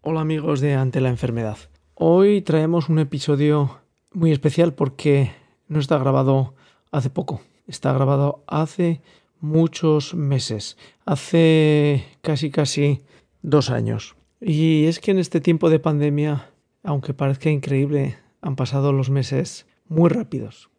Hola amigos de Ante la Enfermedad. Hoy traemos un episodio muy especial porque no está grabado hace poco, está grabado hace muchos meses, hace casi casi dos años. Y es que en este tiempo de pandemia, aunque parezca increíble, han pasado los meses muy rápidos.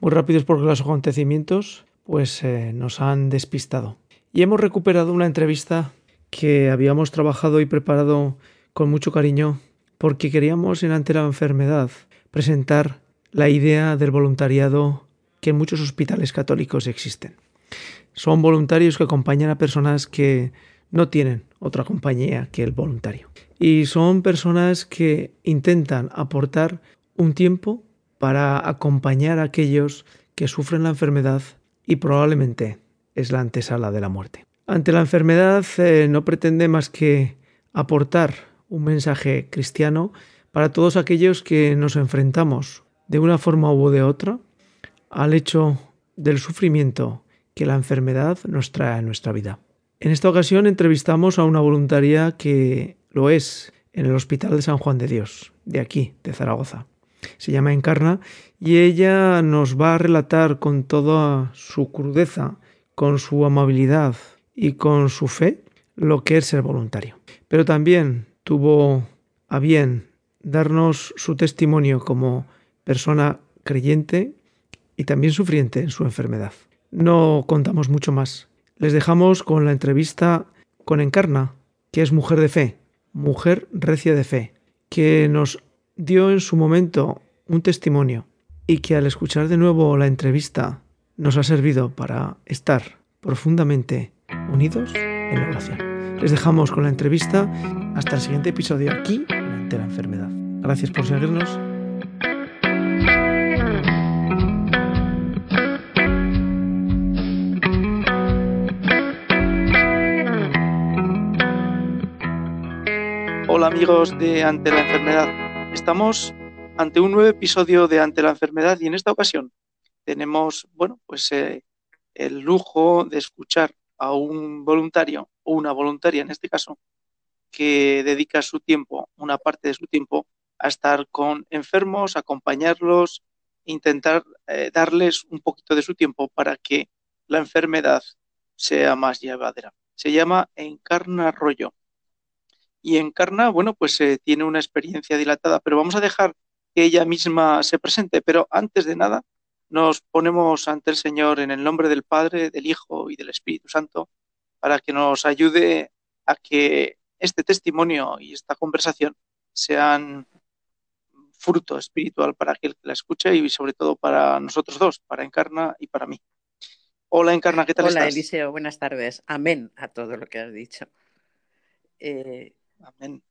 Muy rápidos porque los acontecimientos pues eh, nos han despistado. Y hemos recuperado una entrevista que habíamos trabajado y preparado con mucho cariño porque queríamos en ante la enfermedad presentar la idea del voluntariado que en muchos hospitales católicos existen. Son voluntarios que acompañan a personas que no tienen otra compañía que el voluntario. Y son personas que intentan aportar un tiempo para acompañar a aquellos que sufren la enfermedad y probablemente es la antesala de la muerte. Ante la enfermedad eh, no pretende más que aportar un mensaje cristiano para todos aquellos que nos enfrentamos de una forma u de otra al hecho del sufrimiento que la enfermedad nos trae a nuestra vida. En esta ocasión entrevistamos a una voluntaria que lo es en el Hospital de San Juan de Dios, de aquí, de Zaragoza. Se llama Encarna y ella nos va a relatar con toda su crudeza, con su amabilidad y con su fe lo que es ser voluntario. Pero también tuvo a bien darnos su testimonio como persona creyente y también sufriente en su enfermedad. No contamos mucho más. Les dejamos con la entrevista con Encarna, que es mujer de fe, mujer recia de fe, que nos dio en su momento un testimonio y que al escuchar de nuevo la entrevista nos ha servido para estar profundamente unidos en la oración. Les dejamos con la entrevista. Hasta el siguiente episodio aquí en la Enfermedad. Gracias por seguirnos. Hola amigos de Ante la Enfermedad. Estamos ante un nuevo episodio de Ante la Enfermedad y en esta ocasión tenemos, bueno, pues eh, el lujo de escuchar a un voluntario una voluntaria en este caso, que dedica su tiempo, una parte de su tiempo, a estar con enfermos, acompañarlos, intentar eh, darles un poquito de su tiempo para que la enfermedad sea más llevadera. Se llama Encarna Rollo. Y Encarna, bueno, pues eh, tiene una experiencia dilatada, pero vamos a dejar que ella misma se presente. Pero antes de nada, nos ponemos ante el Señor en el nombre del Padre, del Hijo y del Espíritu Santo para que nos ayude a que este testimonio y esta conversación sean fruto espiritual para aquel que la escuche y sobre todo para nosotros dos, para Encarna y para mí. Hola Encarna, ¿qué tal Hola, estás? Hola Eliseo, buenas tardes. Amén a todo lo que has dicho. Eh... Amén.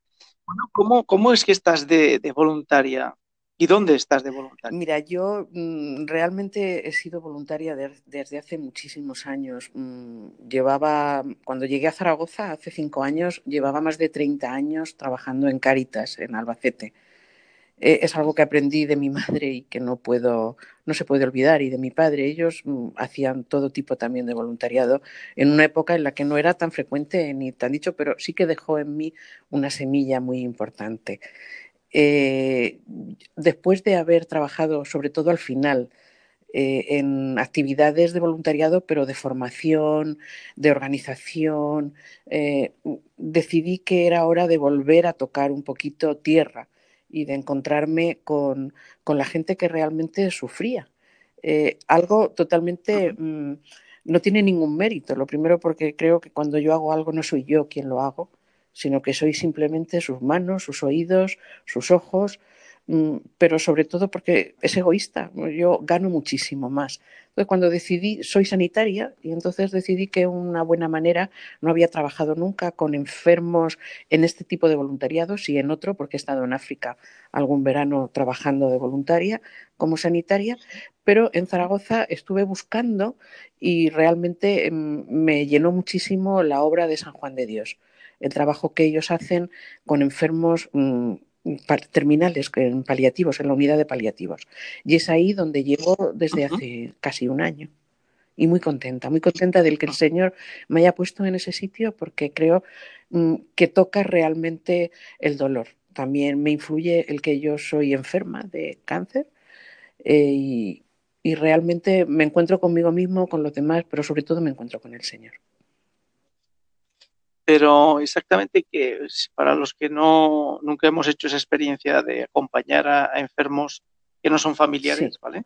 Bueno, ¿cómo, ¿cómo, es que estás de, de voluntaria ¿Y dónde estás de voluntaria? Mira, yo mm, realmente he sido voluntaria de, desde hace muchísimos años. Mm, llevaba, cuando llegué a Zaragoza hace cinco años, llevaba más de 30 años trabajando en Cáritas, en Albacete. Eh, es algo que aprendí de mi madre y que no puedo, no se puede olvidar, y de mi padre. Ellos mm, hacían todo tipo también de voluntariado en una época en la que no era tan frecuente ni tan dicho, pero sí que dejó en mí una semilla muy importante. Eh, después de haber trabajado, sobre todo al final, eh, en actividades de voluntariado, pero de formación, de organización, eh, decidí que era hora de volver a tocar un poquito tierra y de encontrarme con, con la gente que realmente sufría. algo totalmente... Mm, no tiene ningún mérito. Lo primero porque creo que cuando yo hago algo no soy yo quien lo hago, sino que soy simplemente sus manos, sus oídos, sus ojos, mm, pero sobre todo porque es egoísta, yo gano muchísimo más. Entonces, cuando decidí, soy sanitaria y entonces decidí que una buena manera, no había trabajado nunca con enfermos en este tipo de voluntariados y en otro, porque he estado en África algún verano trabajando de voluntaria como sanitaria, pero en Zaragoza estuve buscando y realmente mm, me llenó muchísimo la obra de San Juan de Dios el trabajo que ellos hacen con enfermos mm, terminales, en paliativos, en la unidad de paliativos. Y es ahí donde llevo desde hace casi un año. y muy contenta, muy contenta del que el Señor me haya puesto en ese sitio porque creo mm, que toca realmente el dolor. También me influye el que yo soy enferma de cáncer eh, y, y realmente me encuentro conmigo mismo, con los demás, pero sobre todo me encuentro con el Señor. Pero exactamente que para los que no nunca hemos hecho esa experiencia de acompañar a, a enfermos que no son familiares, sí. ¿vale?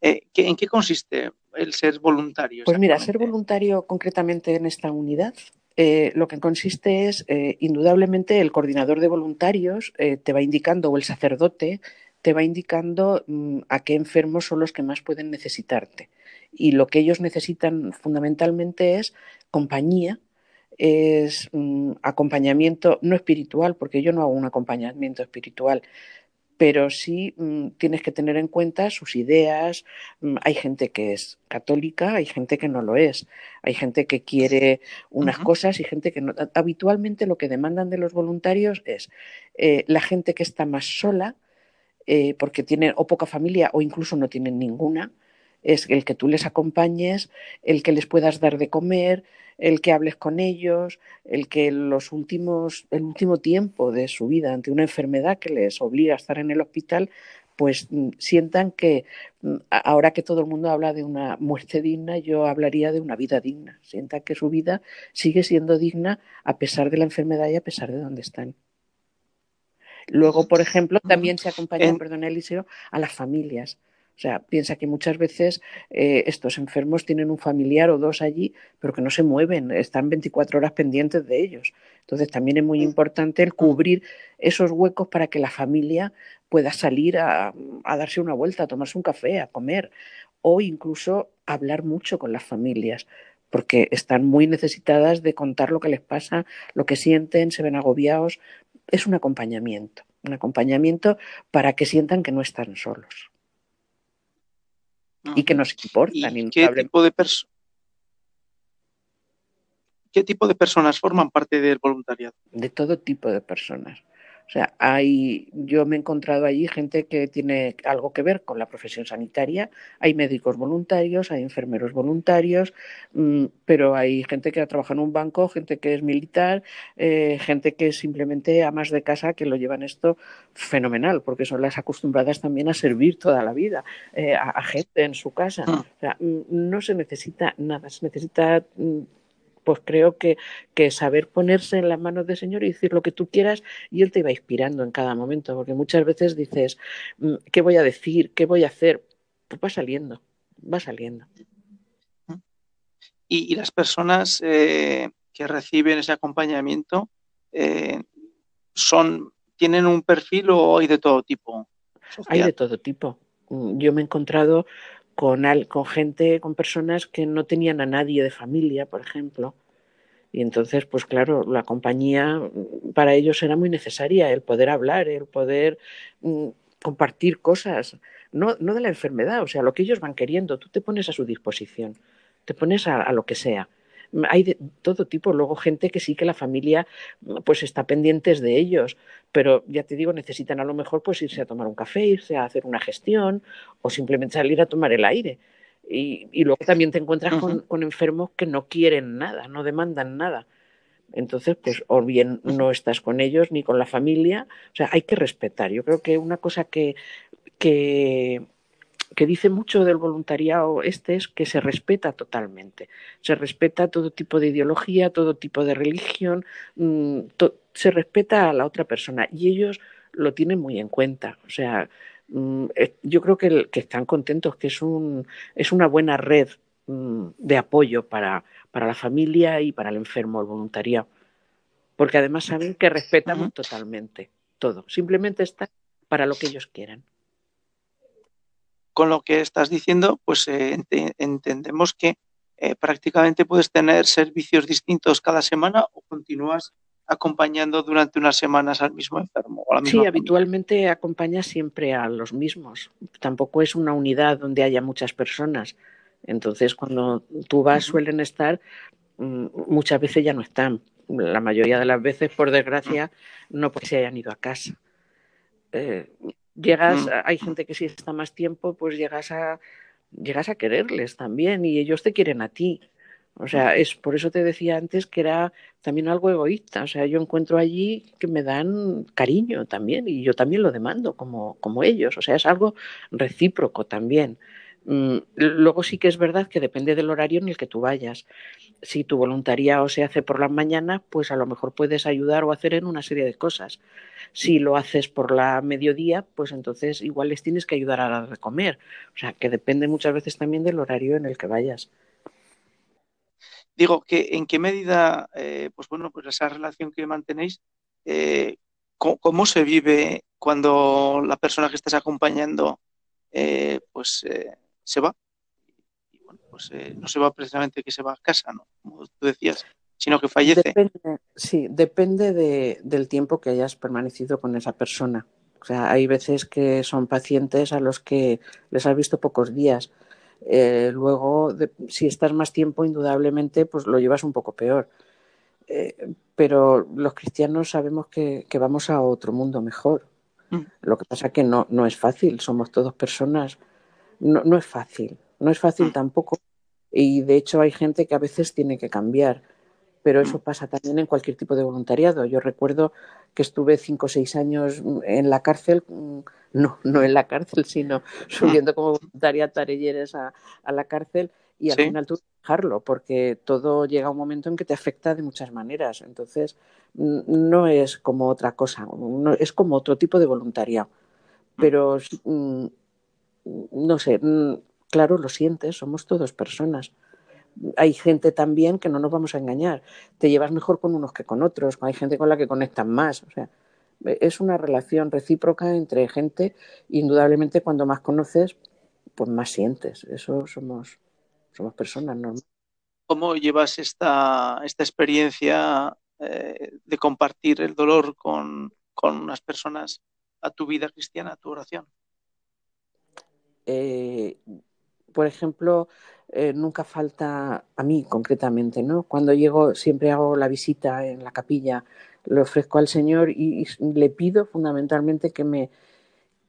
Eh, ¿En qué consiste el ser voluntario? Pues mira, ser voluntario concretamente en esta unidad eh, lo que consiste es, eh, indudablemente, el coordinador de voluntarios eh, te va indicando, o el sacerdote te va indicando mmm, a qué enfermos son los que más pueden necesitarte. Y lo que ellos necesitan fundamentalmente es compañía, es acompañamiento no espiritual, porque yo no hago un acompañamiento espiritual, pero sí mmm, tienes que tener en cuenta sus ideas. Mm, hay gente que es católica, hay gente que no lo es, hay gente que quiere unas uh -huh. cosas y gente que no. Habitualmente lo que demandan de los voluntarios es eh, la gente que está más sola, eh, porque tiene o poca familia o incluso no tienen ninguna, es el que tú les acompañes, el que les puedas dar de comer, el que hables con ellos, el que los últimos, el último tiempo de su vida ante una enfermedad que les obliga a estar en el hospital, pues mm, sientan que mm, ahora que todo el mundo habla de una muerte digna, yo hablaría de una vida digna. Sientan que su vida sigue siendo digna a pesar de la enfermedad y a pesar de donde están. Luego, por ejemplo, también se acompaña, en... perdón, Eliseo, a las familias. O sea, piensa que muchas veces eh, estos enfermos tienen un familiar o dos allí, pero que no se mueven, están 24 horas pendientes de ellos. Entonces, también es muy importante el cubrir esos huecos para que la familia pueda salir a, a darse una vuelta, a tomarse un café, a comer o incluso hablar mucho con las familias porque están muy necesitadas de contar lo que les pasa, lo que sienten, se ven agobiados. Es un acompañamiento, un acompañamiento para que sientan que no están solos y que nos importan. ¿Y qué, tipo de ¿Qué tipo de personas forman parte del voluntariado? De todo tipo de personas. O sea, hay, yo me he encontrado allí gente que tiene algo que ver con la profesión sanitaria, hay médicos voluntarios, hay enfermeros voluntarios, mmm, pero hay gente que trabaja en un banco, gente que es militar, eh, gente que es simplemente amas de casa que lo llevan esto fenomenal, porque son las acostumbradas también a servir toda la vida eh, a, a, gente en su casa. Mm. O sea, no se necesita nada, se necesita mm, pues creo que, que, saber ponerse en las manos del Señor y decir lo que tú quieras y Él te va inspirando en cada momento, porque muchas veces dices, mm, ¿qué voy a decir? ¿Qué voy a hacer? Pues va saliendo, va saliendo. Y, y las personas eh, que reciben ese acompañamiento eh, son, tienen un perfil o hay de todo tipo? Social? Hay de todo tipo. Mm, yo me he encontrado con, con gente, con personas que no tenían a nadie de familia, por ejemplo. Y entonces, pues claro, la compañía mm, para ellos era muy necesaria, el poder hablar, el poder mm, compartir cosas, no, no de la enfermedad, o sea, lo que ellos van queriendo, tú te pones a su disposición, te pones a lo que sea hay de todo tipo, luego gente que sí que la familia pues está pendientes de ellos, pero ya te digo, necesitan a lo mejor pues irse a tomar un café, irse a hacer una gestión o simplemente salir a tomar el aire. Y, y luego también te encuentras uh -huh. con, con enfermos que no quieren nada, no demandan nada. Entonces, pues, o bien no estás con ellos ni con la familia. O sea, hay que respetar. Yo creo que una cosa que, que que dice mucho del voluntariado este es que se respeta totalmente. Se respeta todo tipo de ideología, todo tipo de religión, mmm, to se respeta a la otra persona y ellos lo tienen muy en cuenta. O sea, mmm, yo creo que, el, que, están contentos, que es, un, es una buena red mmm, de apoyo para, para, la familia y para el enfermo, el voluntariado. Porque además saben que respetamos uh -huh. totalmente todo. Simplemente está para lo que ellos quieran con lo que estás diciendo, pues eh, ent entendemos que eh, prácticamente puedes tener servicios distintos cada semana o continúas acompañando durante unas semanas al mismo enfermo. O a la misma sí, familia. habitualmente acompaña siempre a los mismos. Tampoco es una unidad donde haya muchas personas. Entonces, cuando tú vas, uh -huh. suelen estar, mm, muchas veces ya no están. La mayoría de las veces, por desgracia, no porque se hayan ido a casa. Eh, llegas, mm. hay gente que si está más tiempo, pues llegas a, llegas a quererles también y ellos te quieren a ti. O sea, es por eso te decía antes que era también algo egoísta. O sea, yo encuentro allí que me dan cariño también y yo también lo demando como, como ellos. O sea, es algo recíproco también. Mm, luego sí que es verdad que depende del horario en el que tú vayas. Si tu voluntariado se hace por la mañana, pues a lo mejor puedes ayudar o hacer en una serie de cosas. Si lo haces por la mediodía, pues entonces igual les tienes que ayudar a comer. O sea, que depende muchas veces también del horario en el que vayas. Digo, que en qué medida, eh, pues bueno, pues esa relación que mantenéis, eh, ¿cómo, se vive cuando la persona que estás acompañando, eh, pues se va. Y bueno, pues eh, no se va precisamente que se va a casa, ¿no? Como tú decías, sino que fallece. Depende, sí, depende de, del tiempo que hayas permanecido con esa persona. O sea, hay veces que son pacientes a los que les has visto pocos días. Eh, luego, de, si estás más tiempo, indudablemente, pues lo llevas un poco peor. Eh, pero los cristianos sabemos que, que, vamos a otro mundo mejor. Mm. Lo que pasa que no, no es fácil, somos todos personas no, no es fácil, no es fácil mm. tampoco. Y de hecho hay gente que a veces tiene que cambiar, pero eso mm. pasa también en cualquier tipo de voluntariado. Yo recuerdo que estuve cinco o seis años en la cárcel, mm, no, no en la cárcel, sino subiendo como voluntaria Tarelleres a, a la cárcel y al ¿Sí? final que dejarlo porque todo llega a un momento en que te afecta de muchas maneras. Entonces, no es como otra cosa, no, es como otro tipo de voluntariado. Pero no sé, mm, claro, lo sientes, somos todos personas. Hay gente también que no nos vamos a engañar. Te llevas mejor con unos que con otros. Hay gente con la que conectan más. O sea, es una relación recíproca entre gente. Indudablemente, cuando más conoces, pues más sientes. Eso somos, somos personas normales. ¿Cómo llevas esta, esta experiencia eh, de compartir el dolor con, con unas personas a tu vida cristiana, a tu oración? Eh, por ejemplo, eh, nunca falta a mí concretamente, ¿no? Cuando llego siempre hago la visita en la capilla, le ofrezco al Señor y, le pido fundamentalmente que me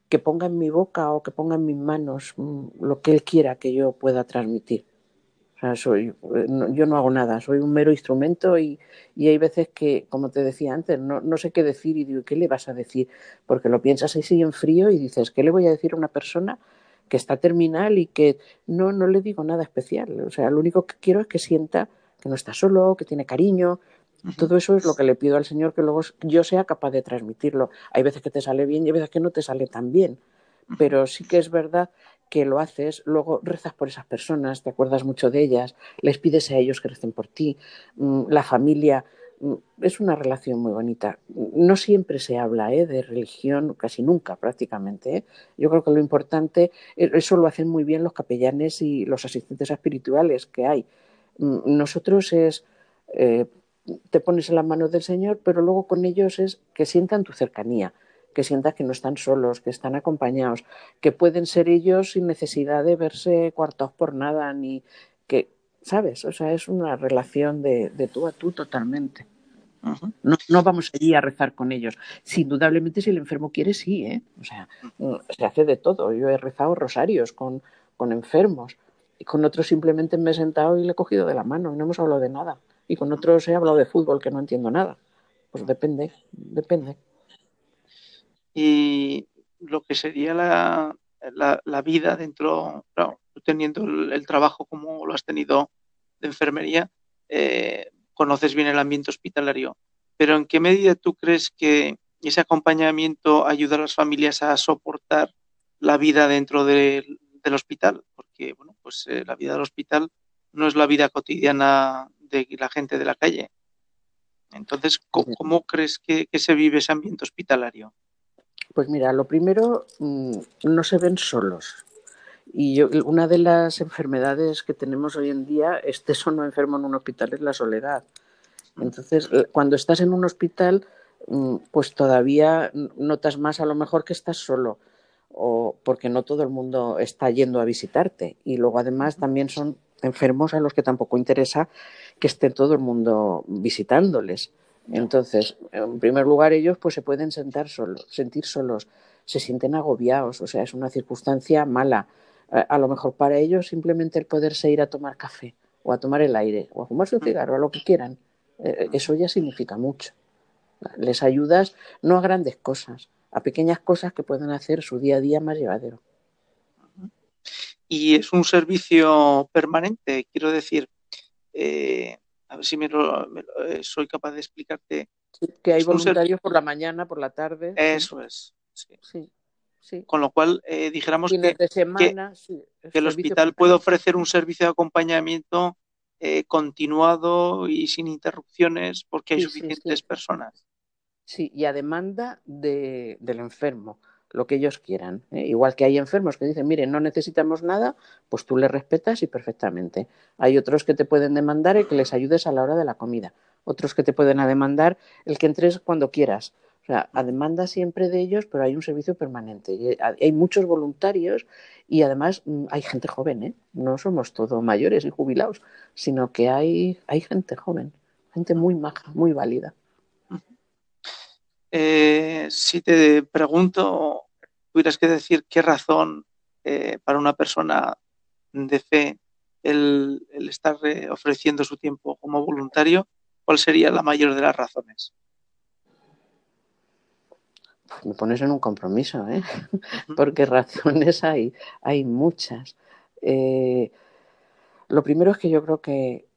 que ponga en mi boca o que ponga en mis manos mm, lo que Él quiera que yo pueda transmitir. Soy, no, yo no hago nada, soy un mero instrumento y, y hay veces que, como te decía antes, no, no, sé qué decir y digo, ¿qué le vas a decir? Porque lo piensas así en frío y dices, ¿qué le voy a decir a una persona que está terminal y que no, no le digo nada especial. O sea, lo único que quiero es que sienta que no está solo, que tiene cariño. Todo eso es lo que le pido al Señor que luego yo sea capaz de transmitirlo. Hay veces que te sale bien y hay veces que no te sale tan bien. Pero sí que es verdad que lo haces, luego rezas por esas personas, te acuerdas mucho de ellas, les pides a ellos que recen por ti, mm, la familia es una relación muy bonita. No siempre se habla ¿eh? de religión, casi nunca prácticamente. ¿eh? Yo creo que lo importante, e, eso lo hacen muy bien los capellanes y los asistentes espirituales que hay. Nosotros es, eh, te pones en las manos del Señor, pero luego con ellos es que sientan tu cercanía, que sientan que no están solos, que están acompañados, que pueden ser ellos sin necesidad de verse coartados por nada, ni que ¿sabes? O sea, es una relación de, de tú a tú totalmente. Uh -huh. no, no, vamos allí a rezar con ellos. Indudablemente, si el enfermo quiere, sí, ¿eh? O sea, se hace de todo. Yo he rezado rosarios con, con enfermos y con otros simplemente me he sentado y le he cogido de la mano y no hemos hablado de nada. Y con otros he hablado de fútbol que no entiendo nada. Pues depende, depende. Y lo que sería la, la, la vida dentro, claro, teniendo el, el, trabajo como lo has tenido de enfermería, eh, conoces bien el ambiente hospitalario. Pero ¿en qué medida tú crees que ese acompañamiento ayuda a las familias a soportar la vida dentro de, del hospital? Porque bueno, pues eh, la vida del hospital no es la vida cotidiana de la gente de la calle. Entonces, ¿cómo, cómo crees que, que, se vive ese ambiente hospitalario? Pues mira, lo primero, mmm, no se ven solos. Y yo, una de las enfermedades que tenemos hoy en día, estés o no enfermo en un hospital, es la soledad. Entonces, cuando estás en un hospital, mm, pues todavía notas más a lo mejor que estás solo, o porque no todo el mundo está yendo a visitarte. Y luego además también son enfermos a los que tampoco interesa que esté todo el mundo visitándoles. Entonces, en primer lugar, ellos pues se pueden sentar solos, sentir solos, se sienten agobiados, o sea, es una circunstancia mala A, lo mejor para ellos simplemente el poderse ir a tomar café o a tomar el aire o a fumarse un cigarro, a lo que quieran, eh, eso ya significa mucho. Les ayudas no a grandes cosas, a pequeñas cosas que pueden hacer su día a día más llevadero. Y es un servicio permanente, quiero decir, eh, a ver si me eh, soy capaz de explicarte. que hay voluntarios por la mañana, por la tarde. Eso es. Sí. Sí, Con lo cual, eh, dijéramos que, el, hospital puede ofrecer un servicio de acompañamiento continuado y sin interrupciones porque hay suficientes personas. Sí, y a demanda de, del enfermo lo que ellos quieran. ¿eh? Igual que hay enfermos que dicen, mire, no necesitamos nada, pues tú les respetas y perfectamente. Hay otros que te pueden demandar el que les ayudes a la hora de la comida. Otros que te pueden demandar el que entres cuando quieras. Sea, a demanda siempre de ellos, pero hay un servicio permanente. Hay muchos voluntarios y además mm, hay gente joven, ¿eh? No somos todos mayores y jubilados, sino que hay, hay gente joven, gente muy maja, muy válida. Eh, si te pregunto, tuvieras que decir qué razón eh, para una persona de fe el, estar eh, ofreciendo su tiempo como voluntario, ¿cuál sería la mayor de las razones? Me pones en un compromiso, ¿eh? porque razones hay, hay muchas. lo primero es que yo creo que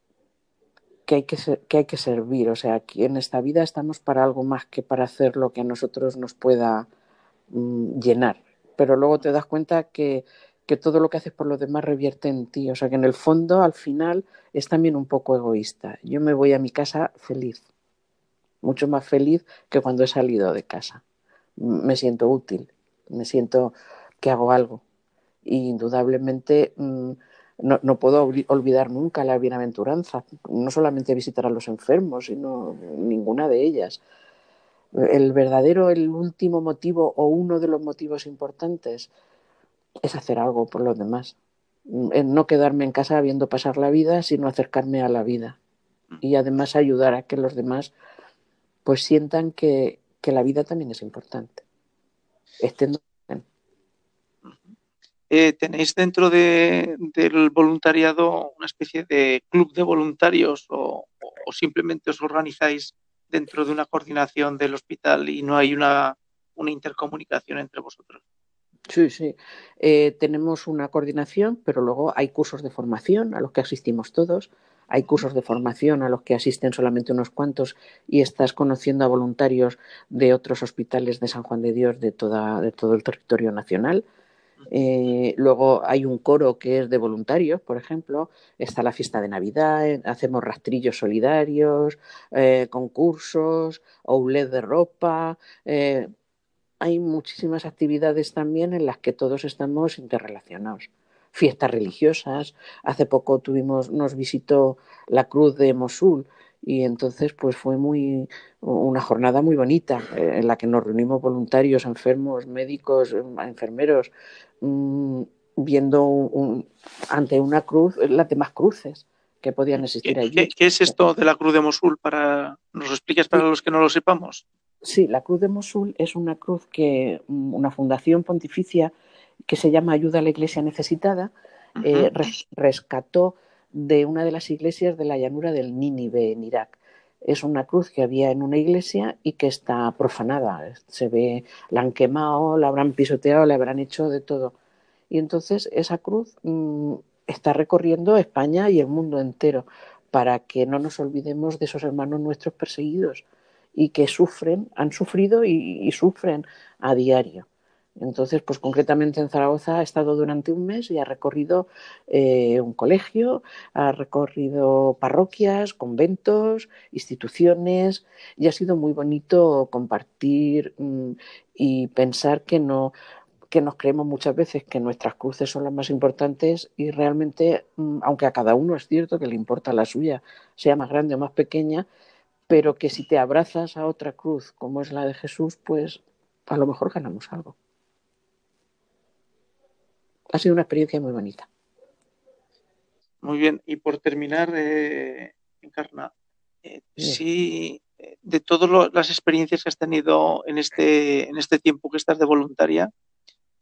que hay que, que hay que servir. O sea, que en esta vida estamos para algo más que para hacer lo que a nosotros nos pueda mm, llenar. Pero luego te das cuenta que, que todo lo que haces por los demás revierte en ti. O sea, que en el fondo, al final, es también un poco egoísta. Yo me voy a mi casa feliz, mucho más feliz que cuando he salido de casa. Me siento útil, me siento que hago algo. Y indudablemente mm, no, no, puedo olvidar nunca la bienaventuranza, no solamente visitar a los enfermos, sino ninguna de ellas. El verdadero, el último motivo o uno de los motivos importantes es hacer algo por los demás. No quedarme en casa viendo pasar la vida, sino acercarme a la vida. Y además ayudar a que los demás pues sientan que, que la vida también es importante. Estén eh, ¿Tenéis dentro del voluntariado una especie de club de voluntarios o, simplemente os organizáis dentro de una coordinación del hospital y no hay una, intercomunicación entre vosotros? Sí, sí. Eh, tenemos una coordinación, pero luego hay cursos de formación a los que asistimos todos. Hay cursos de formación a los que asisten solamente unos cuantos y estás conociendo a voluntarios de otros hospitales de San Juan de Dios de, toda, de todo el territorio nacional. Eh, luego hay un coro que es de voluntarios, por ejemplo. Está la fiesta de Navidad, eh, hacemos rastrillos solidarios, eh, concursos, outlet de ropa. hay muchísimas actividades también en las que todos estamos interrelacionados. Fiestas religiosas. Hace poco tuvimos, nos visitó la Cruz de Mosul y entonces pues fue muy una jornada muy bonita en la que nos reunimos voluntarios, enfermos, médicos, enfermeros, Mm, viendo ante una cruz las demás cruces que podían existir allí. ¿Qué, es esto de la cruz de Mosul? Para, ¿Nos lo explicas para los que no lo sepamos? Sí, la cruz de Mosul es una cruz que mm, una fundación pontificia que se llama Ayuda a la Iglesia Necesitada eh, rescató de una de las iglesias de la llanura del Nínive en Irak. Es una cruz que había en una iglesia y que está profanada. Se ve, la han quemado, la habrán pisoteado, la habrán hecho de todo. Y entonces esa cruz mm, está recorriendo España y el mundo entero para que no nos olvidemos de esos hermanos nuestros perseguidos y que sufren, han sufrido y sufren a diario. Entonces, pues concretamente en Zaragoza ha estado durante un mes y ha recorrido eh, un colegio, ha recorrido parroquias, conventos, instituciones y ha sido muy bonito compartir mm, y pensar que no que nos creemos muchas veces que nuestras cruces son las más importantes y realmente, mm, aunque a cada uno es cierto que le importa la suya, sea más grande o más pequeña, pero que si te abrazas a otra cruz como es la de Jesús, pues a lo mejor ganamos algo ha sido una experiencia muy bonita. Muy bien, y por terminar, eh, Encarna, eh, si eh, de todas las experiencias que has tenido en este, en este tiempo que estás de voluntaria,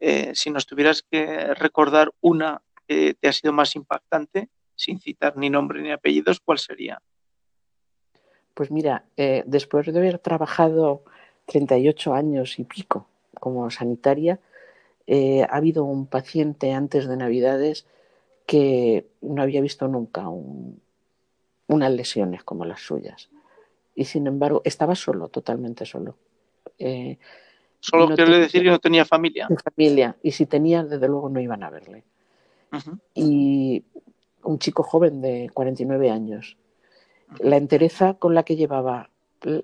eh, si nos tuvieras que recordar una que te ha sido más impactante, sin citar ni nombre ni apellidos, ¿cuál sería? Pues mira, eh, después de haber trabajado 38 años y pico como sanitaria, eh, ha habido un paciente antes de Navidades que no había visto nunca unas lesiones como las suyas. Y sin embargo, estaba solo, totalmente solo. Eh, solo quiere decir que no tenía familia. Familia. Y si tenía, desde luego no iban a verle. Y un chico joven de 49 años. La entereza con la que llevaba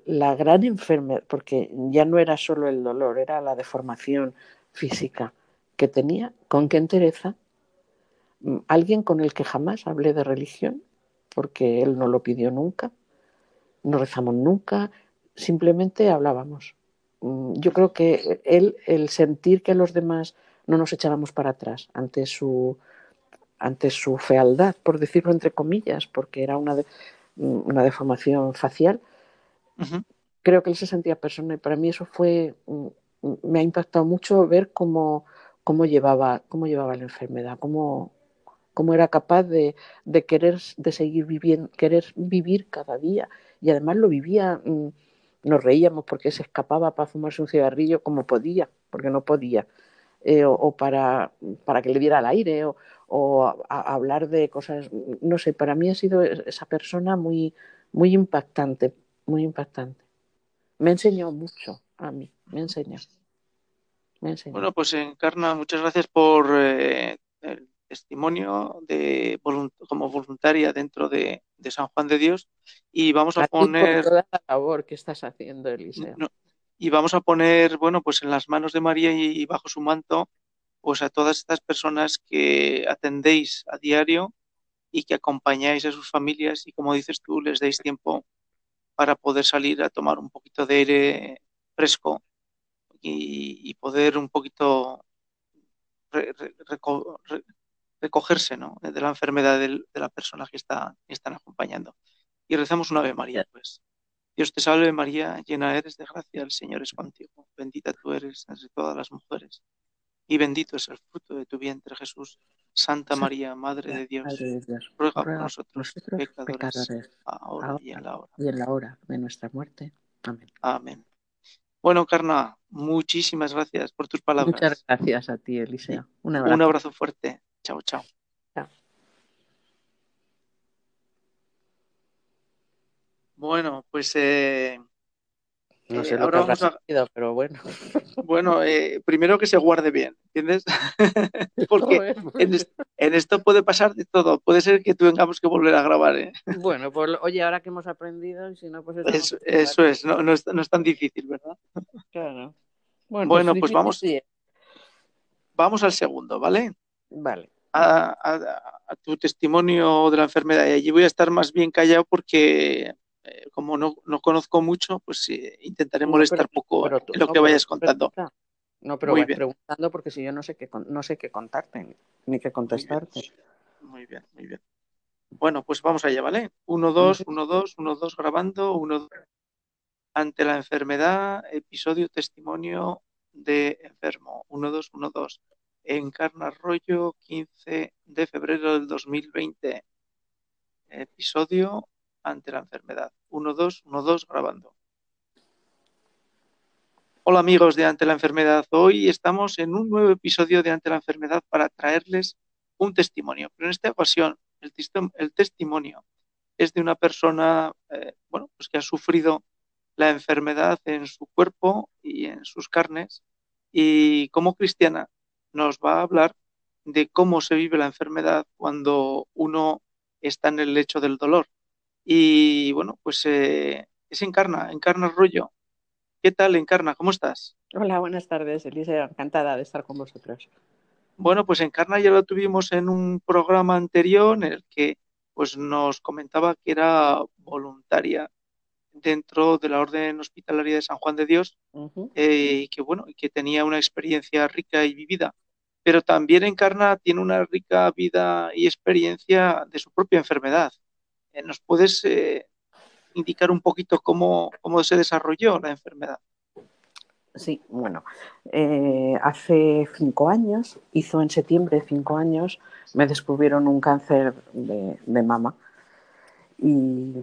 la gran enfermedad, porque ya no era solo el dolor, era la deformación física que tenía, con qué entereza, mm, alguien con el que jamás hablé de religión, porque él no lo pidió nunca, no rezamos nunca, simplemente hablábamos. Mm, yo creo que él, el sentir que los demás no nos echábamos para atrás ante su, ante su fealdad, por decirlo entre comillas, porque era una, mm, una deformación facial, creo que él se sentía persona y para mí eso fue, me ha impactado mucho ver cómo cómo llevaba, cómo llevaba la enfermedad, cómo, cómo era capaz de, de, querer, de seguir viviendo, querer vivir cada día. Y además lo vivía, mm, nos reíamos porque se escapaba para fumarse un cigarrillo como podía, porque no podía, eh, o, para, para, que le diera el aire, o, o a, hablar de cosas, no sé, para mí ha sido esa persona muy, muy impactante, muy impactante. Me enseñó mucho a mí, me enseñó. Bueno, pues Encarna, muchas gracias por eh, el testimonio de como voluntaria dentro de, San Juan de Dios y vamos a, poner toda la labor que estás haciendo, Eliseo. y vamos a poner, bueno, pues en las manos de María y, bajo su manto, pues a todas estas personas que atendéis a diario y que acompañáis a sus familias y como dices tú, les deis tiempo para poder salir a tomar un poquito de aire fresco y, poder un poquito recogerse ¿no? de la enfermedad de la persona que, está, están acompañando. Y rezamos una Ave María, pues. Dios te salve María, llena eres de gracia, el Señor es contigo, bendita tú eres entre todas las mujeres, y bendito es el fruto de tu vientre Jesús. Santa María, Madre de Dios, ruega, por nosotros, pecadores, ahora, y en la hora. Y en la hora de nuestra muerte. Amén. Amén. Bueno, Carna, muchísimas gracias por tus palabras. Muchas gracias a ti, Eliseo. Un abrazo, Un abrazo fuerte. Chao, chao. chao. Bueno, pues eh, no sé lo que habrá a... pero bueno. Bueno, eh, primero que se guarde bien, ¿entiendes? Porque en, esto puede pasar de todo. Puede ser que tengamos que volver a grabar, ¿eh? Bueno, pues oye, ahora que hemos aprendido, y si no, pues... Eso, es, no, es, tan difícil, ¿verdad? Claro. Bueno, pues, vamos... Vamos al segundo, ¿vale? Vale. A, a, tu testimonio de la enfermedad. Y allí voy a estar más bien callado porque eh, como no, no, conozco mucho, pues intentaré molestar poco en lo que vayas contando. No, pero voy preguntando porque si yo no sé qué, no sé qué contarte ni qué contestarte. Muy bien, muy bien. Bueno, pues vamos allá, ¿vale? Uno, dos, uno, dos, uno, dos, grabando, uno, dos. Ante la enfermedad, episodio testimonio de enfermo. Uno, dos, uno, dos. Encarna Arroyo, 15 de febrero del 2020. Episodio ante la enfermedad. 1, 2, 1, 2, grabando. Hola amigos de Ante la Enfermedad. Hoy estamos en un nuevo episodio de Ante la Enfermedad para traerles un testimonio. Pero en esta ocasión, el, testimonio es de una persona eh, bueno, pues que ha sufrido la enfermedad en su cuerpo y en sus carnes. Y como cristiana nos va a hablar de cómo se vive la enfermedad cuando uno está en el lecho del dolor. Y bueno, pues eh, es Encarna, Encarna Rollo. ¿Qué tal, Encarna? ¿Cómo estás? Hola, buenas tardes, Elisa. Encantada de estar con vosotros. Bueno, pues Encarna ya lo tuvimos en un programa anterior en el que pues nos comentaba que era voluntaria dentro de la Orden Hospitalaria de San Juan de Dios eh, y que bueno, que tenía una experiencia rica y vivida. Pero también Encarna tiene una rica vida y experiencia de su propia enfermedad. Eh, ¿Nos puedes eh, indicar un poquito cómo, cómo se desarrolló la enfermedad? Sí, bueno, eh, hace cinco años, hizo en septiembre cinco años, me descubrieron un cáncer de, mama y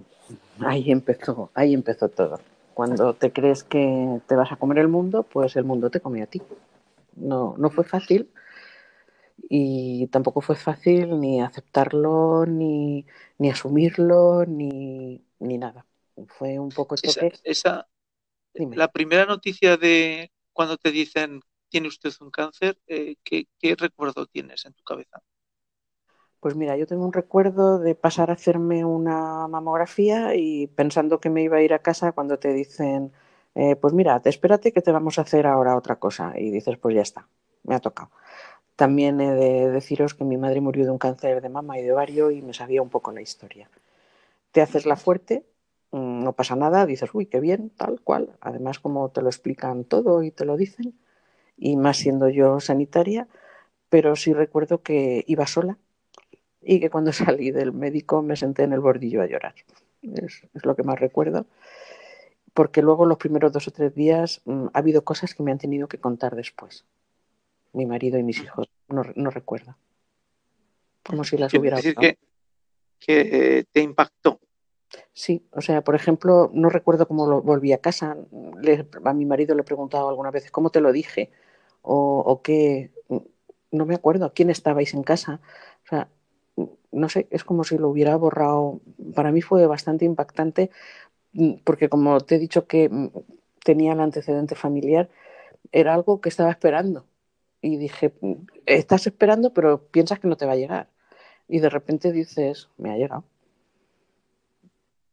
ahí empezó, ahí empezó todo. Cuando te crees que te vas a comer el mundo, pues el mundo te come a ti. No, no fue fácil y tampoco fue fácil ni aceptarlo, ni, ni asumirlo, ni, ni nada. Fue un poco esa, esa la primera noticia de cuando te dicen tiene usted un cáncer, eh, ¿qué, ¿qué, recuerdo tienes en tu cabeza? Pues mira, yo tengo un recuerdo de pasar a hacerme una mamografía y pensando que me iba a ir a casa cuando te dicen, eh, pues mira, espérate que te vamos a hacer ahora otra cosa. Y dices, pues ya está, me ha tocado. También he de deciros que mi madre murió de un cáncer de mama y de ovario y me sabía un poco la historia. Te haces la fuerte Mm, no pasa nada, dices, uy, qué bien, tal cual. Además, como te lo explican todo y te lo dicen, y más siendo yo sanitaria, pero sí recuerdo que iba sola y que cuando salí del médico me senté en el bordillo a llorar. Es, lo que más recuerdo. Porque luego los primeros dos o tres días mm, ha habido cosas que me han tenido que contar después. Mi marido y mis hijos. No, no recuerdo. Como si las hubiera. decir que, que eh, te impactó Sí, o sea, por ejemplo, no recuerdo cómo lo, volví a casa. Le, a mi marido le he preguntado algunas veces cómo te lo dije o, o qué. No me acuerdo quién estabais en casa. O sea, no sé, es como si lo hubiera borrado. Para mí fue bastante impactante porque como te he dicho que tenía el antecedente familiar, era algo que estaba esperando. Y dije, estás esperando, pero piensas que no te va a llegar. Y de repente dices, me ha llegado.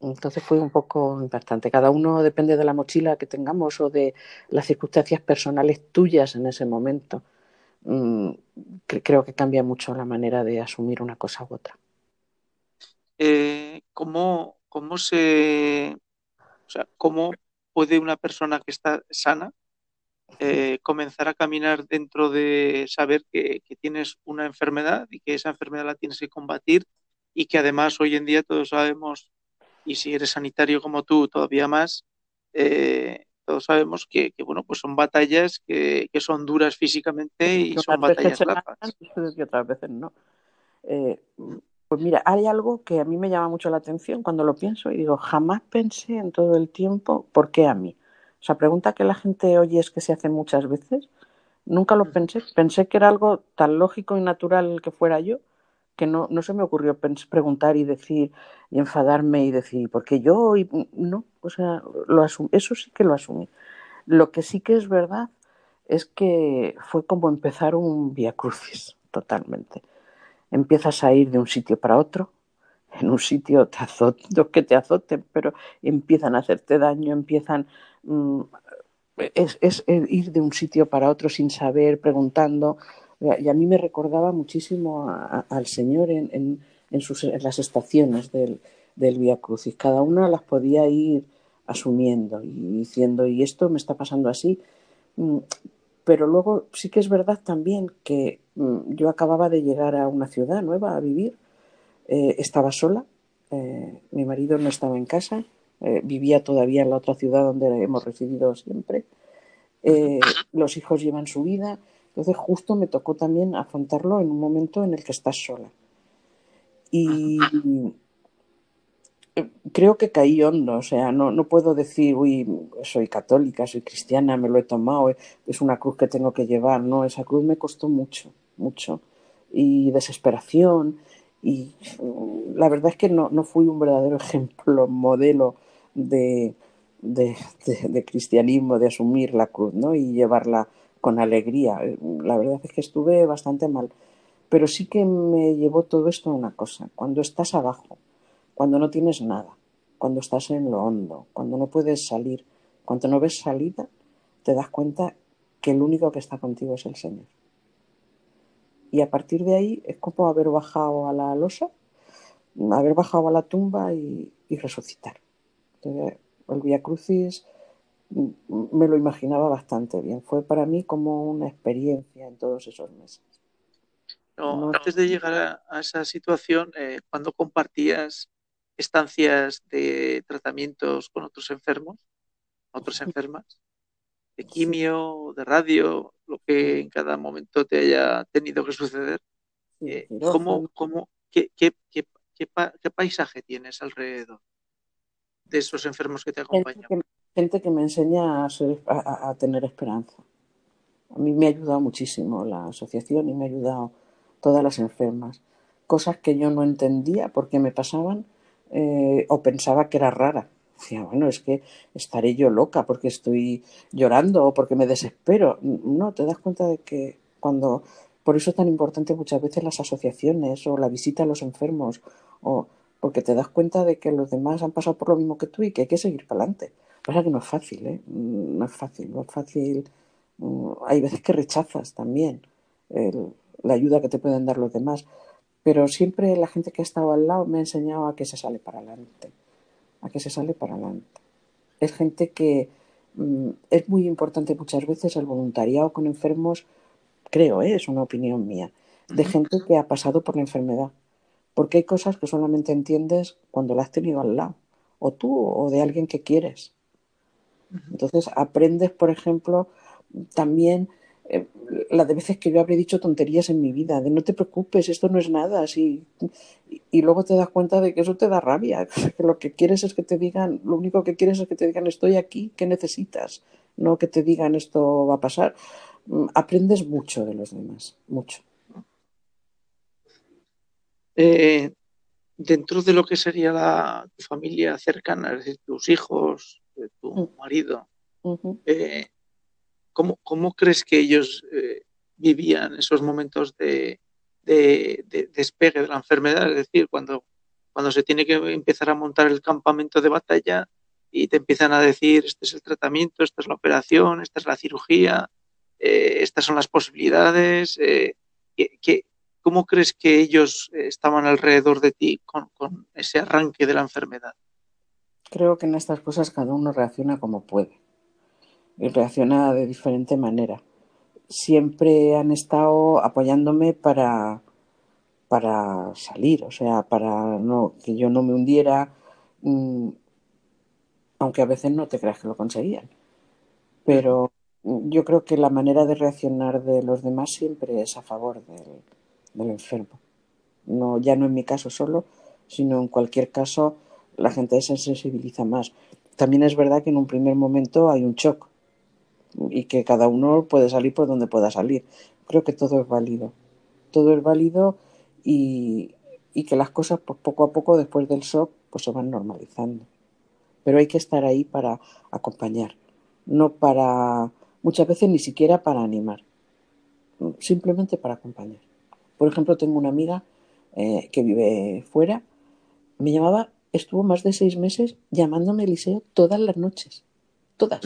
Entonces fue un poco impactante. Cada uno depende de la mochila que tengamos o de las circunstancias personales tuyas en ese momento. Mm, creo que cambia mucho la manera de asumir una cosa u otra. Eh, ¿cómo, ¿Cómo se, o sea, cómo puede una persona que está sana eh, comenzar a caminar dentro de saber que, que, tienes una enfermedad y que esa enfermedad la tienes que combatir y que además hoy en día todos sabemos y si eres sanitario como tú, todavía más, eh, todos sabemos que, que, bueno, pues son batallas que, que son duras físicamente y son batallas largas. Y otras veces no. Eh, pues mira, hay algo que a mí me llama mucho la atención cuando lo pienso y digo, jamás pensé en todo el tiempo por qué a mí. O sea, pregunta que la gente oye es que se hace muchas veces. Nunca lo pensé. Pensé que era algo tan lógico y natural que fuera yo que no, no se me ocurrió preguntar y decir y enfadarme y decir, porque yo y, no, o sea, lo eso sí que lo asumí. Lo que sí que es verdad es que fue como empezar un via crucis totalmente. Empiezas a ir de un sitio para otro, en un sitio te azoten, no que te azoten, pero empiezan a hacerte daño, empiezan mm, es, es, ir de un sitio para otro sin saber, preguntando, y a mí me recordaba muchísimo al Señor en, en, sus, las estaciones del, del Via Crucis. Cada una las podía ir asumiendo y diciendo, y esto me está pasando así. Mm, pero luego sí que es verdad también que mm, yo acababa de llegar a una ciudad nueva a vivir, eh, estaba sola, eh, mi marido no estaba en casa, eh, vivía todavía en la otra ciudad donde hemos residido siempre, eh, los hijos llevan su vida, entonces justo me tocó también afrontarlo en un momento en el que estás sola. Y creo que caí hondo, o sea, no, no puedo decir, uy, soy católica, soy cristiana, me lo he tomado, es una cruz que tengo que llevar, no, esa cruz me costó mucho, mucho, y desesperación, y la verdad es que no, no fui un verdadero ejemplo, modelo de, de, cristianismo, de asumir la cruz, ¿no? Y llevarla con alegría. La verdad es que estuve bastante mal. Pero sí que me llevó todo esto a una cosa. Cuando estás abajo, cuando no tienes nada, cuando estás en lo hondo, cuando no puedes salir, cuando no ves salida, te das cuenta que el único que está contigo es el Señor. Y a partir de ahí es como haber bajado a la losa, haber bajado a la tumba y resucitar. Entonces, el Via Crucis me lo imaginaba bastante bien. Fue para mí como una experiencia en todos esos meses. No, no antes de llegar a, a esa situación, eh, cuando compartías estancias de tratamientos con otros enfermos, otras enfermas, de quimio, de radio, lo que en cada momento te haya tenido que suceder. Eh, ¿cómo, cómo, qué, qué, qué, qué, paisaje tienes alrededor de esos enfermos que te acompañan? Gente que, me enseña a, a, tener esperanza. A mí me ha ayudado muchísimo la asociación y me ha ayudado todas las enfermas. Cosas que yo no entendía por qué me pasaban eh, o pensaba que era rara. Decía, bueno, es que estaré yo loca porque estoy llorando o porque me desespero. No, te das cuenta de que cuando por eso es tan importante muchas veces las asociaciones o la visita a los enfermos, o porque te das cuenta de que los demás han pasado por lo mismo que tú y que hay que seguir para adelante. Pasa que no es fácil, ¿eh? No es fácil, no es fácil. Mm, hay veces que rechazas también la ayuda que te pueden dar los demás, pero siempre la gente que ha estado al lado me ha enseñado a que se sale para adelante, a que se sale para adelante. Es gente que mm, es muy importante muchas veces el voluntariado con enfermos creo, ¿eh? es una opinión mía, de gente que ha pasado por la enfermedad. Porque hay cosas que solamente entiendes cuando la has tenido al lado, o tú o de alguien que quieres. Entonces aprendes, por ejemplo, también eh, la de veces que yo habré dicho tonterías en mi vida, de no te preocupes, esto no es nada, así. Y, luego te das cuenta de que eso te da rabia, que lo que quieres es que te digan, lo único que quieres es que te digan estoy aquí, ¿qué necesitas? No que te digan esto va a pasar. Mm, aprendes mucho de los demás, mucho. Eh, dentro de lo que sería la, tu familia cercana, es decir, tus hijos, eh, tu mm. marido, eh, ¿cómo, crees que ellos vivían esos momentos de, despegue de la enfermedad? Es decir, cuando, cuando se tiene que empezar a montar el campamento de batalla y te empiezan a decir, este es el tratamiento, esta es la operación, esta es la cirugía, eh, estas son las posibilidades. Eh, cómo crees que ellos eh, estaban alrededor de ti con, ese arranque de la enfermedad? Creo que en estas cosas cada uno reacciona como puede y reacciona de diferente manera. Siempre han estado apoyándome para, para salir, o sea, para que yo no me hundiera, mm, aunque a veces no te creas que lo conseguían. Pero yo creo que la manera de reaccionar de los demás siempre es a favor del, enfermo. No, ya no en mi caso solo, sino en cualquier caso la gente se sensibiliza más. También es verdad que en un primer momento hay un shock y que cada uno puede salir por donde pueda salir. Creo que todo es válido. Todo es válido y, que las cosas pues, poco a poco después del shock pues se van normalizando. Pero hay que estar ahí para acompañar, no para muchas veces ni siquiera para animar, simplemente para acompañar. Por ejemplo, tengo una amiga eh, que vive fuera, me llamaba, estuvo más de seis meses llamándome Eliseo todas las noches, todas,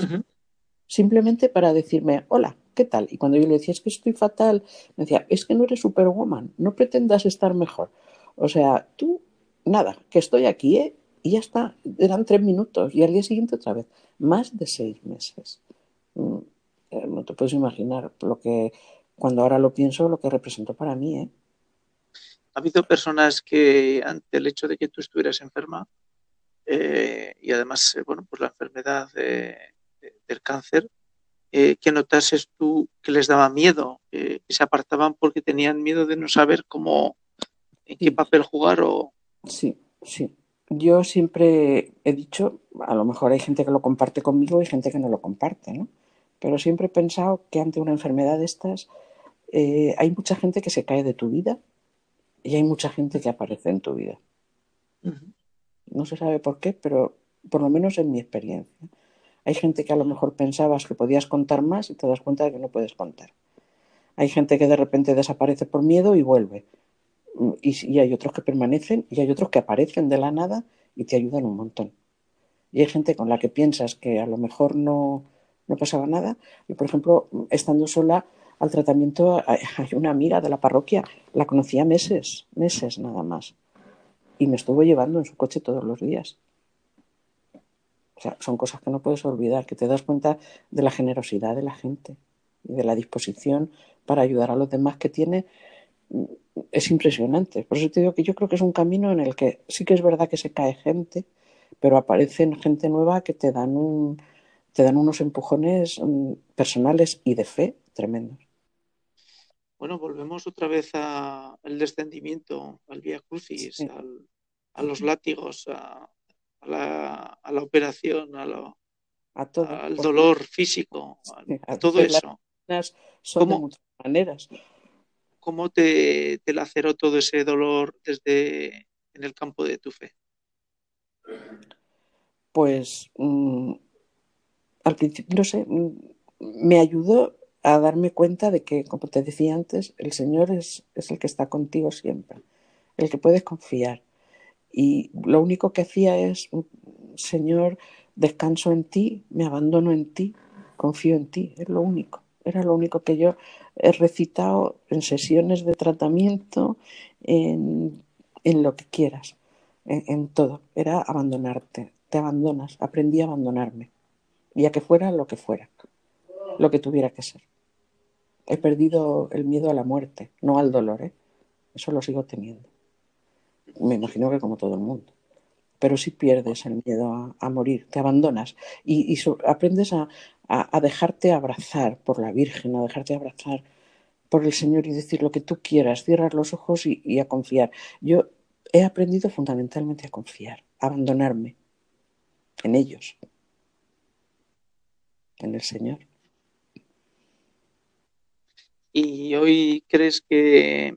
simplemente para decirme, hola, ¿qué tal? Y cuando yo le decía, es que estoy fatal, me decía, es que no eres superwoman, no pretendas estar mejor. O sea, tú, nada, que estoy aquí, ¿eh? Y ya está, eran tres minutos y al día siguiente otra vez, más de seis meses. Mm, eh, no te puedes imaginar lo que, cuando ahora lo pienso, lo que representó para mí. ¿eh? Ha habido personas que ante el hecho de que tú estuvieras enferma eh, y además, bueno, pues la enfermedad del cáncer, que notases tú que les daba miedo, que se apartaban porque tenían miedo de no saber cómo, en qué papel jugar o... Sí, sí. Yo siempre he dicho, a lo mejor hay gente que lo comparte conmigo y gente que no lo comparte, ¿no? Pero siempre he pensado que ante una enfermedad de estas eh, hay mucha gente que se cae de tu vida y hay mucha gente que aparece en tu vida. No se sabe por qué, pero por lo menos en mi experiencia. Hay gente que a lo mejor pensabas que podías contar más y te das cuenta de que no puedes contar. Hay gente que de repente desaparece por miedo y vuelve. Y, y hay otros que permanecen y hay otros que aparecen de la nada y te ayudan un montón. Y hay gente con la que piensas que a lo mejor no, no pasaba nada. Y, por ejemplo, estando sola al tratamiento, hay una amiga de la parroquia, la conocía meses, meses nada más. Y me estuvo llevando en su coche todos los días. O sea, son cosas que no puedes olvidar, que te das cuenta de la generosidad de la gente y de la disposición para ayudar a los demás que tiene. Es impresionante. Por eso te digo que yo creo que es un camino en el que sí que es verdad que se cae gente, pero aparecen gente nueva que te dan un, te dan unos empujones mm, personales y de fe tremendos. Bueno, volvemos otra vez al descendimiento, al Via Crucis, a los látigos, a, la, operación, a todo, al dolor físico, a, todo eso. Son de muchas maneras. ¿Cómo te, te laceró todo ese dolor desde en el campo de tu fe? Pues mm, al principio, no sé, mm, me ayudó a darme cuenta de que, como te decía antes, el Señor es, el que está contigo siempre, el que puedes confiar. Y lo único que hacía es, Señor, descanso en ti, me abandono en ti, confío en ti, es lo único. Era lo único que yo he recitado en sesiones de tratamiento, en, lo que quieras, en todo. Era abandonarte, te abandonas, aprendí a abandonarme, y a que fuera lo que fuera, lo que tuviera que ser. He perdido el miedo a la muerte, no al dolor, ¿eh? Eso lo sigo teniendo. Me imagino que como todo el mundo. Pero sí pierdes el miedo a, morir, te abandonas y, aprendes a, dejarte abrazar por la Virgen, a dejarte abrazar por el Señor y decir lo que tú quieras, cierras los ojos y, y a confiar. Yo he aprendido fundamentalmente a confiar, a abandonarme en ellos, en el Señor. ¿Y hoy crees que,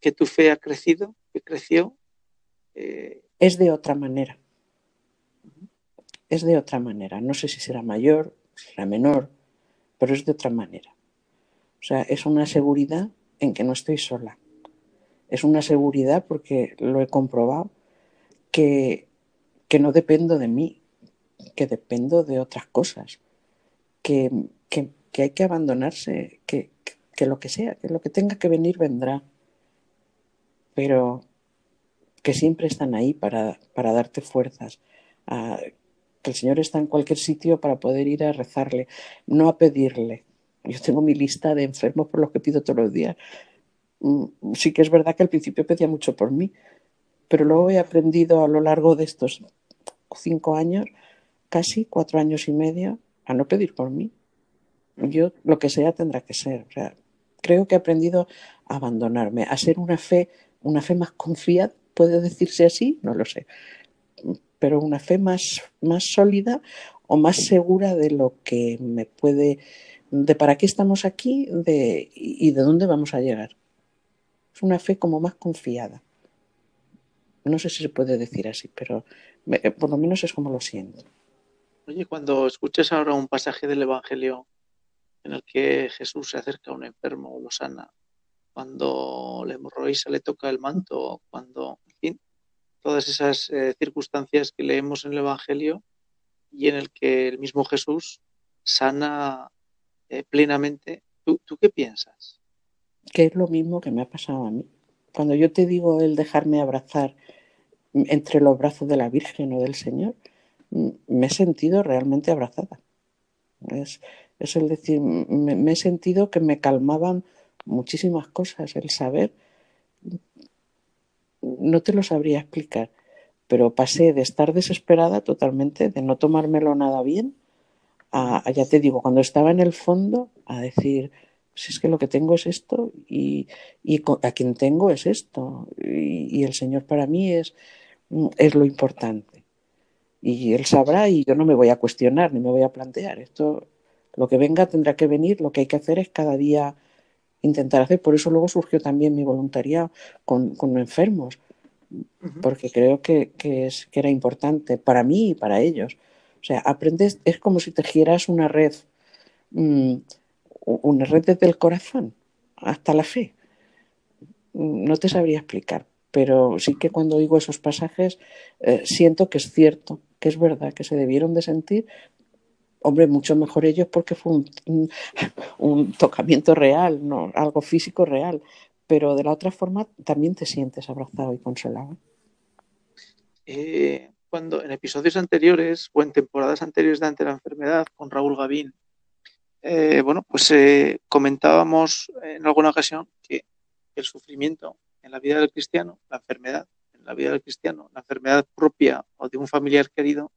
que tu fe ha crecido, que creció? Eh, es de otra manera. Es de otra manera. No sé si será mayor, si será menor, pero es de otra manera. O sea, es una seguridad en que no estoy sola. Es una seguridad porque lo he comprobado que, que no dependo de mí, que dependo de otras cosas, que, hay que abandonarse, que, lo que sea, que lo que tenga que venir vendrá, pero que siempre están ahí para, para darte fuerzas, que el Señor está en cualquier sitio para poder ir a rezarle, no a pedirle. Yo tengo mi lista de enfermos por los que pido todos los días. Mm, sí que es verdad que al principio pedía mucho por mí, pero luego he aprendido a lo largo de estos cinco años, casi cuatro años y medio, a no pedir por mí. Yo lo que sea tendrá que ser. O creo que he aprendido a abandonarme, a ser una fe, una fe más confiada, puede decirse así, no lo sé, pero una fe más, más sólida o más segura de lo que me puede, de para qué estamos aquí de, y de dónde vamos a llegar. Es una fe como más confiada. No sé si se puede decir así, pero por lo menos es como lo siento. Oye, cuando escuches ahora un pasaje del Evangelio en el que Jesús se acerca a un enfermo o lo sana, cuando la hemorroísa le toca el manto, cuando, en fin, todas esas eh, circunstancias que leemos en el Evangelio y en el que el mismo Jesús sana eh, plenamente. ¿Tú, ¿Tú qué piensas? Que es lo mismo que me ha pasado a mí. Cuando yo te digo el dejarme abrazar entre los brazos de la Virgen o del Señor, me he sentido realmente abrazada. Es, es el decir, me, he sentido que me calmaban muchísimas cosas, el saber, no te lo sabría explicar, pero pasé de estar desesperada totalmente, de no tomármelo nada bien, a, ya te digo, cuando estaba en el fondo, a decir, si es que lo que tengo es esto y, a quien tengo es esto, y, el Señor para mí es, es lo importante. Y Él sabrá y yo no me voy a cuestionar ni me voy a plantear. Esto lo que venga tendrá que venir, lo que hay que hacer es cada día intentar hacer. Por eso luego surgió también mi voluntariado con, con enfermos, porque creo que, es, que era importante para mí y para ellos. O sea, aprendes, es como si tejieras una red, mm, una red desde el corazón hasta la fe. No te sabría explicar, pero sí que cuando oigo esos pasajes eh, siento que es cierto, es verdad, que se debieron de sentir, hombre, mucho mejor ellos porque fue un, tocamiento real, no algo físico real, pero de la otra forma también te sientes abrazado y consolado. Eh, cuando en episodios anteriores o en temporadas anteriores de ante la enfermedad con Raúl Gavín, eh, bueno, pues eh, comentábamos en alguna ocasión que el sufrimiento en la vida del cristiano, la enfermedad en la vida del cristiano, la enfermedad propia o de un familiar querido,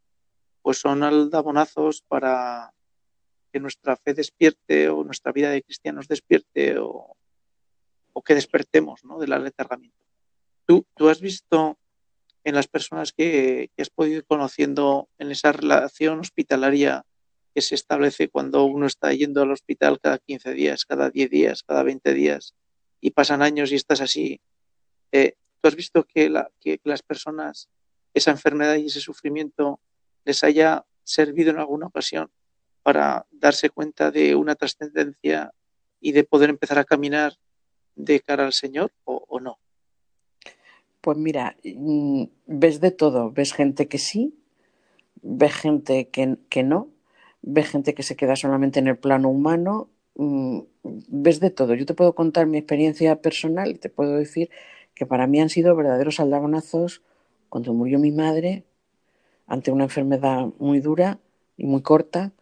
pues son aldabonazos para que nuestra fe despierte o nuestra vida de cristianos despierte o, que despertemos ¿no? del aletargamiento. ¿Tú, ¿Tú has visto en las personas que, has podido ir conociendo en esa relación hospitalaria que se establece cuando uno está yendo al hospital cada 15 días, cada 10 días, cada 20 días y pasan años y estás así? Eh, ¿Tú has visto que, las personas, esa enfermedad y ese sufrimiento les haya servido en alguna ocasión para darse cuenta de una trascendencia y de poder empezar a caminar de cara al Señor o, no? Pues mira, mm, ves de todo, ves gente que sí, ves gente que, que no, ves gente que se queda solamente en el plano humano, mm, ves de todo. Yo te puedo contar mi experiencia personal y te puedo decir que para mí han sido verdaderos aldabonazos cuando murió mi madre ante una enfermedad muy dura y muy corta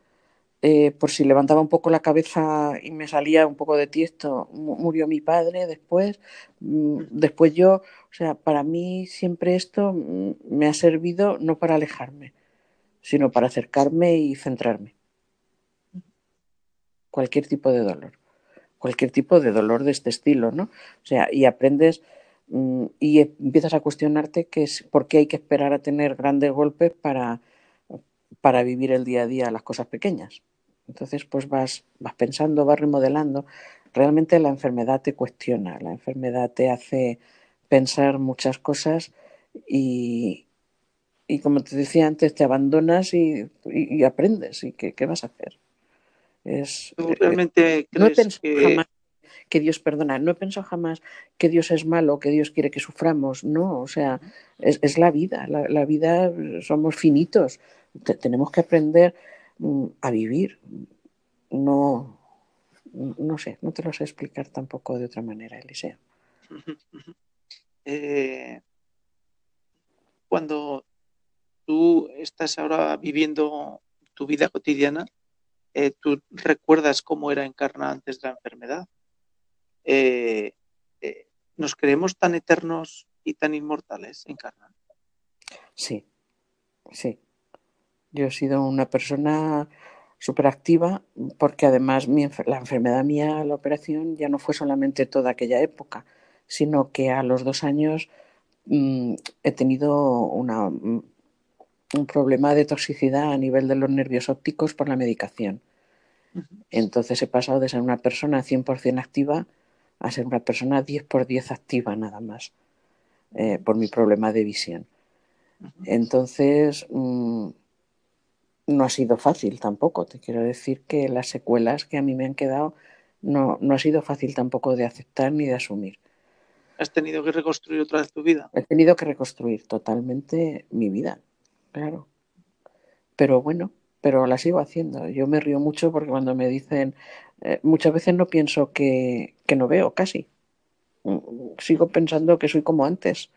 eh, por si levantaba un poco la cabeza y me salía un poco de tiesto, murió mi padre después, mm, después yo, o sea, para mí siempre esto mm, me ha servido no para alejarme, sino para acercarme y centrarme. Cualquier tipo de dolor, cualquier tipo de dolor de este estilo, ¿no? O sea, y aprendes y empiezas a cuestionarte que es, por qué hay que esperar a tener grandes golpes para para vivir el día a día las cosas pequeñas. Entonces, pues vas, vas pensando, vas remodelando. Realmente la enfermedad te cuestiona, la enfermedad te hace pensar muchas cosas y, y como te decía antes, te abandonas y, aprendes. ¿Y qué, vas a hacer? Es, eh, realmente no he pensado que... jamás que Dios perdona, no he pensado jamás que Dios es malo, que Dios quiere que suframos. No, o sea, es, la vida. La, la, vida somos finitos tenemos que aprender mm, a vivir. No, no sé, no te lo sé explicar tampoco de otra manera, Eliseo. Eh, cuando tú estás ahora viviendo tu vida cotidiana, eh, tú recuerdas cómo era encarna antes de la enfermedad. Eh, ¿Nos creemos tan eternos y tan inmortales encarna? Sí, sí. Yo he sido una persona súper activa porque además la enfermedad mía, la operación, ya no fue solamente toda aquella época, sino que a los dos años mm, he tenido una, mm, un problema de toxicidad a nivel de los nervios ópticos por la medicación. Entonces he pasado de ser una persona 100% activa a ser una persona 10 por 10 activa nada más, eh, por mi problema de visión. Entonces, mm, no ha sido fácil tampoco. Te quiero decir que las secuelas que a mí me han quedado no, no ha sido fácil tampoco de aceptar ni de asumir. ¿Has tenido que reconstruir otra vez tu vida? He tenido que reconstruir totalmente mi vida, claro. Pero bueno, pero la sigo haciendo. Yo me río mucho porque cuando me dicen, eh, muchas veces no pienso que, que no veo casi. Mm, sigo pensando que soy como antes.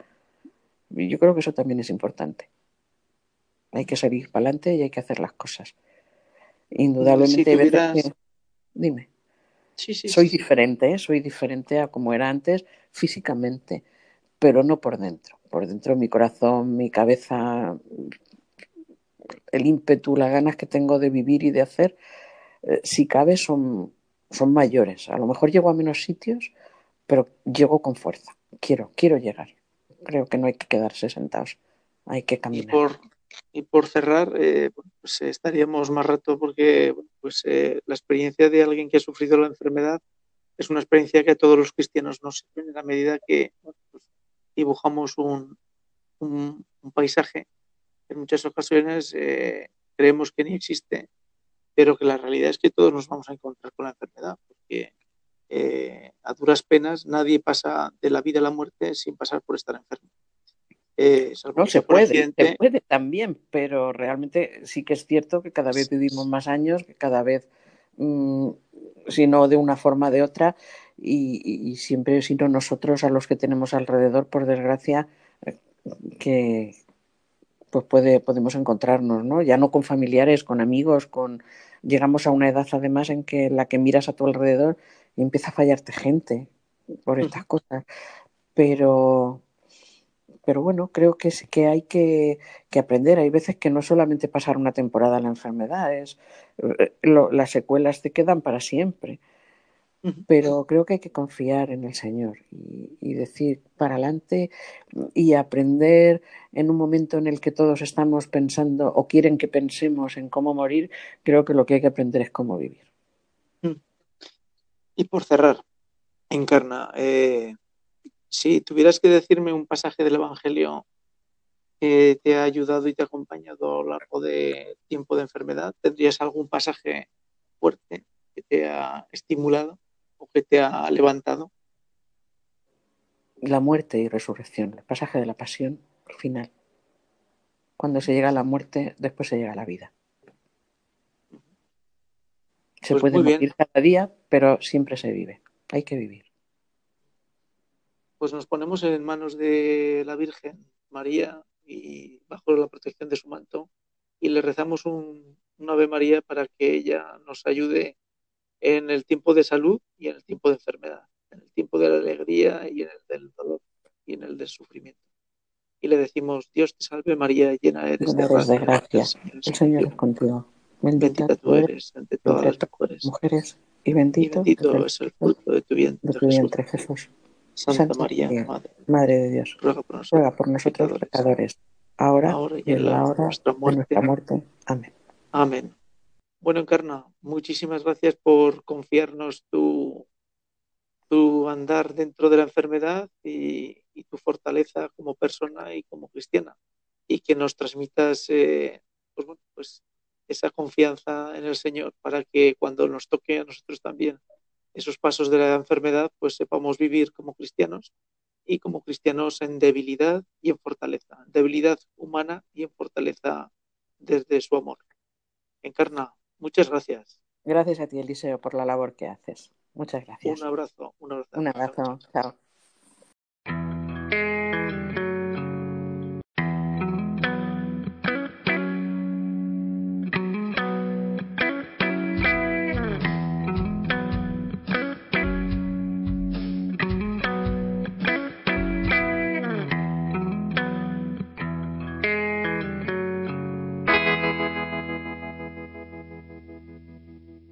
Y yo creo que eso también es importante. Hay que salir para adelante y hay que hacer las cosas. Indudablemente, Dime. Sí, sí, soy diferente, ¿eh? soy diferente a como era antes físicamente, pero no por dentro. Por dentro mi corazón, mi cabeza, el ímpetu, las ganas que tengo de vivir y de hacer, eh, si cabe, son, son mayores. A lo mejor llego a menos sitios, pero llego con fuerza. Quiero, quiero llegar. Creo que no hay que quedarse sentados, hay que caminar. Y por cerrar, eh, pues eh, estaríamos más rato porque pues, eh, la experiencia de alguien que ha sufrido la enfermedad es una experiencia que a todos los cristianos nos sirve en la medida que pues, dibujamos un, un, paisaje. En muchas ocasiones creemos que ni existe, pero que la realidad es que todos nos vamos a encontrar con la enfermedad, porque a duras penas nadie pasa de la vida a la muerte sin pasar por estar enfermo. Eh, no, se puede, se puede también, pero realmente sí que es cierto que cada vez vivimos más años, que cada vez, mm, si no de una forma de otra, y, siempre sino nosotros a los que tenemos alrededor, por desgracia, eh, que pues puede, podemos encontrarnos, ¿no? Ya no con familiares, con amigos, con llegamos a una edad además en que la que miras a tu alrededor y empieza a fallarte gente por estas cosas. Pero pero bueno, creo que, que hay que, aprender. Hay veces que no solamente pasar una temporada en la enfermedad, es, eh, las secuelas te quedan para siempre. Pero creo que hay que confiar en el Señor y, decir para adelante y aprender en un momento en el que todos estamos pensando o quieren que pensemos en cómo morir, creo que lo que hay que aprender es cómo vivir. Y por cerrar, Encarna, eh, si tuvieras que decirme un pasaje del Evangelio que te ha ayudado y te ha acompañado a lo largo de tiempo de enfermedad, ¿tendrías algún pasaje fuerte que te ha estimulado o que te ha levantado? La muerte y resurrección, el pasaje de la pasión final. Cuando se llega a la muerte, después se llega a la vida. Se pues puede morir cada día, pero siempre se vive. Hay que vivir pues nos ponemos en manos de la Virgen María y bajo la protección de su manto y le rezamos un, Ave María para que ella nos ayude en el tiempo de salud y en el tiempo de enfermedad, en el tiempo de la alegría y en el del dolor y en el del sufrimiento. Y le decimos, Dios te salve María, llena eres de, gracia. El Señor es contigo. Bendita, tú eres entre todas las mujeres, y bendito, es el fruto de tu vientre, Jesús. Santa, María, Madre, de Dios, ruega por nosotros, pecadores, ahora, y en la hora de nuestra muerte. Amén. Amén. Bueno, Encarna, muchísimas gracias por confiarnos tu, tu andar dentro de la enfermedad y, tu fortaleza como persona y como cristiana. Y que nos transmitas eh, pues, pues esa confianza en el Señor para que cuando nos toque a nosotros también esos pasos de la enfermedad, pues sepamos vivir como cristianos y como cristianos en debilidad y en fortaleza, debilidad humana y en fortaleza desde su amor. Encarna, muchas gracias. Gracias a ti, Eliseo, por la labor que haces. Muchas gracias. Un abrazo, un abrazo. Un abrazo. Chao.